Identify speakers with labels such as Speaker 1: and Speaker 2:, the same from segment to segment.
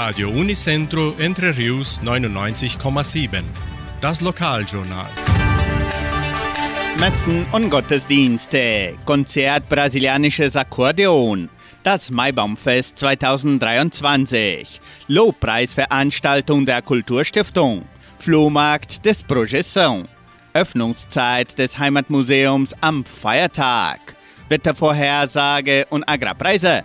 Speaker 1: Radio Unicentro Entre Rius 99,7. Das Lokaljournal.
Speaker 2: Messen und Gottesdienste. Konzert Brasilianisches Akkordeon. Das Maibaumfest 2023. Lobpreisveranstaltung der Kulturstiftung. Flohmarkt des Projeção. Öffnungszeit des Heimatmuseums am Feiertag. Wettervorhersage und Agrarpreise.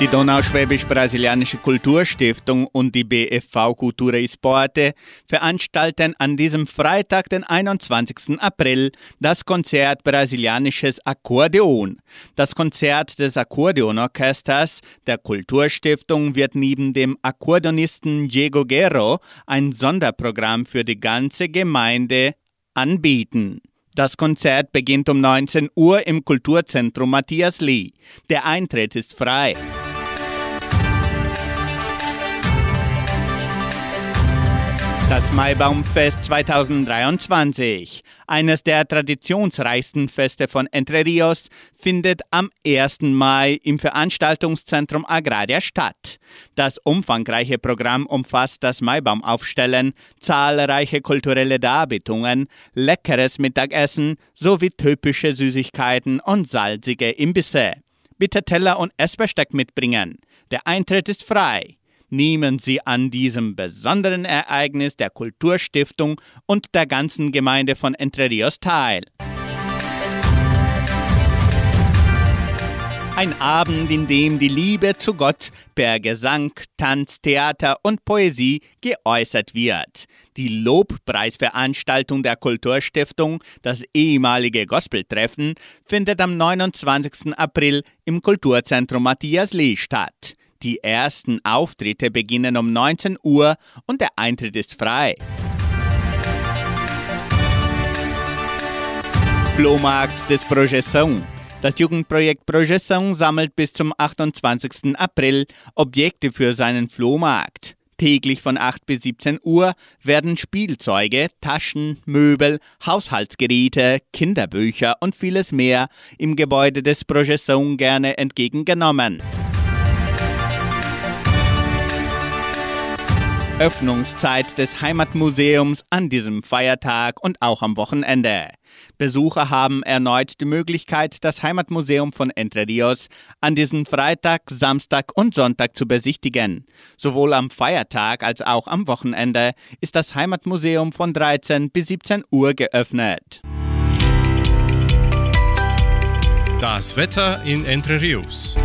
Speaker 2: Die Donauschwäbisch-Brasilianische Kulturstiftung und die BFV Cultura e Sporte veranstalten an diesem Freitag, den 21. April, das Konzert Brasilianisches Akkordeon. Das Konzert des Akkordeonorchesters der Kulturstiftung wird neben dem Akkordeonisten Diego Guerro ein Sonderprogramm für die ganze Gemeinde anbieten. Das Konzert beginnt um 19 Uhr im Kulturzentrum Matthias Lee. Der Eintritt ist frei. Das Maibaumfest 2023, eines der traditionsreichsten Feste von Entre Rios, findet am 1. Mai im Veranstaltungszentrum Agraria statt. Das umfangreiche Programm umfasst das Maibaumaufstellen, zahlreiche kulturelle Darbietungen, leckeres Mittagessen sowie typische Süßigkeiten und salzige Imbisse. Bitte Teller und Essbesteck mitbringen. Der Eintritt ist frei nehmen Sie an diesem besonderen Ereignis der Kulturstiftung und der ganzen Gemeinde von Entre Rios teil. Ein Abend, in dem die Liebe zu Gott per Gesang, Tanz, Theater und Poesie geäußert wird. Die Lobpreisveranstaltung der Kulturstiftung, das ehemalige Gospeltreffen, findet am 29. April im Kulturzentrum Matthias Lee statt. Die ersten Auftritte beginnen um 19 Uhr und der Eintritt ist frei. Flohmarkt des Projeção. Das Jugendprojekt Projeção sammelt bis zum 28. April Objekte für seinen Flohmarkt. Täglich von 8 bis 17 Uhr werden Spielzeuge, Taschen, Möbel, Haushaltsgeräte, Kinderbücher und vieles mehr im Gebäude des Projeção gerne entgegengenommen. Öffnungszeit des Heimatmuseums an diesem Feiertag und auch am Wochenende. Besucher haben erneut die Möglichkeit, das Heimatmuseum von Entre Rios an diesem Freitag, Samstag und Sonntag zu besichtigen. Sowohl am Feiertag als auch am Wochenende ist das Heimatmuseum von 13 bis 17 Uhr geöffnet.
Speaker 1: Das Wetter in Entre Rios.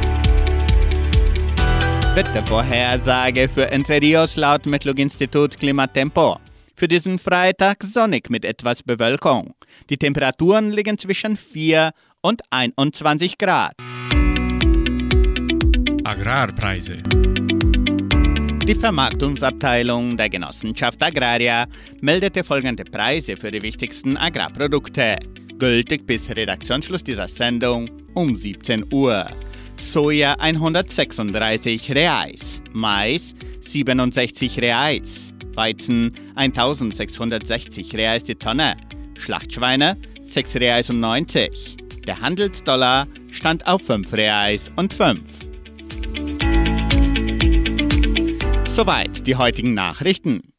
Speaker 2: Wettervorhersage für Entre Rios laut Metlog-Institut Klimatempo. Für diesen Freitag sonnig mit etwas Bewölkung. Die Temperaturen liegen zwischen 4 und 21 Grad.
Speaker 1: Agrarpreise.
Speaker 2: Die Vermarktungsabteilung der Genossenschaft Agraria meldete folgende Preise für die wichtigsten Agrarprodukte. Gültig bis Redaktionsschluss dieser Sendung um 17 Uhr. Soja 136 Reais, Mais 67 Reais, Weizen 1660 Reais die Tonne, Schlachtschweine 6 Reais und 90. Der Handelsdollar stand auf 5 Reais und 5. Soweit die heutigen Nachrichten.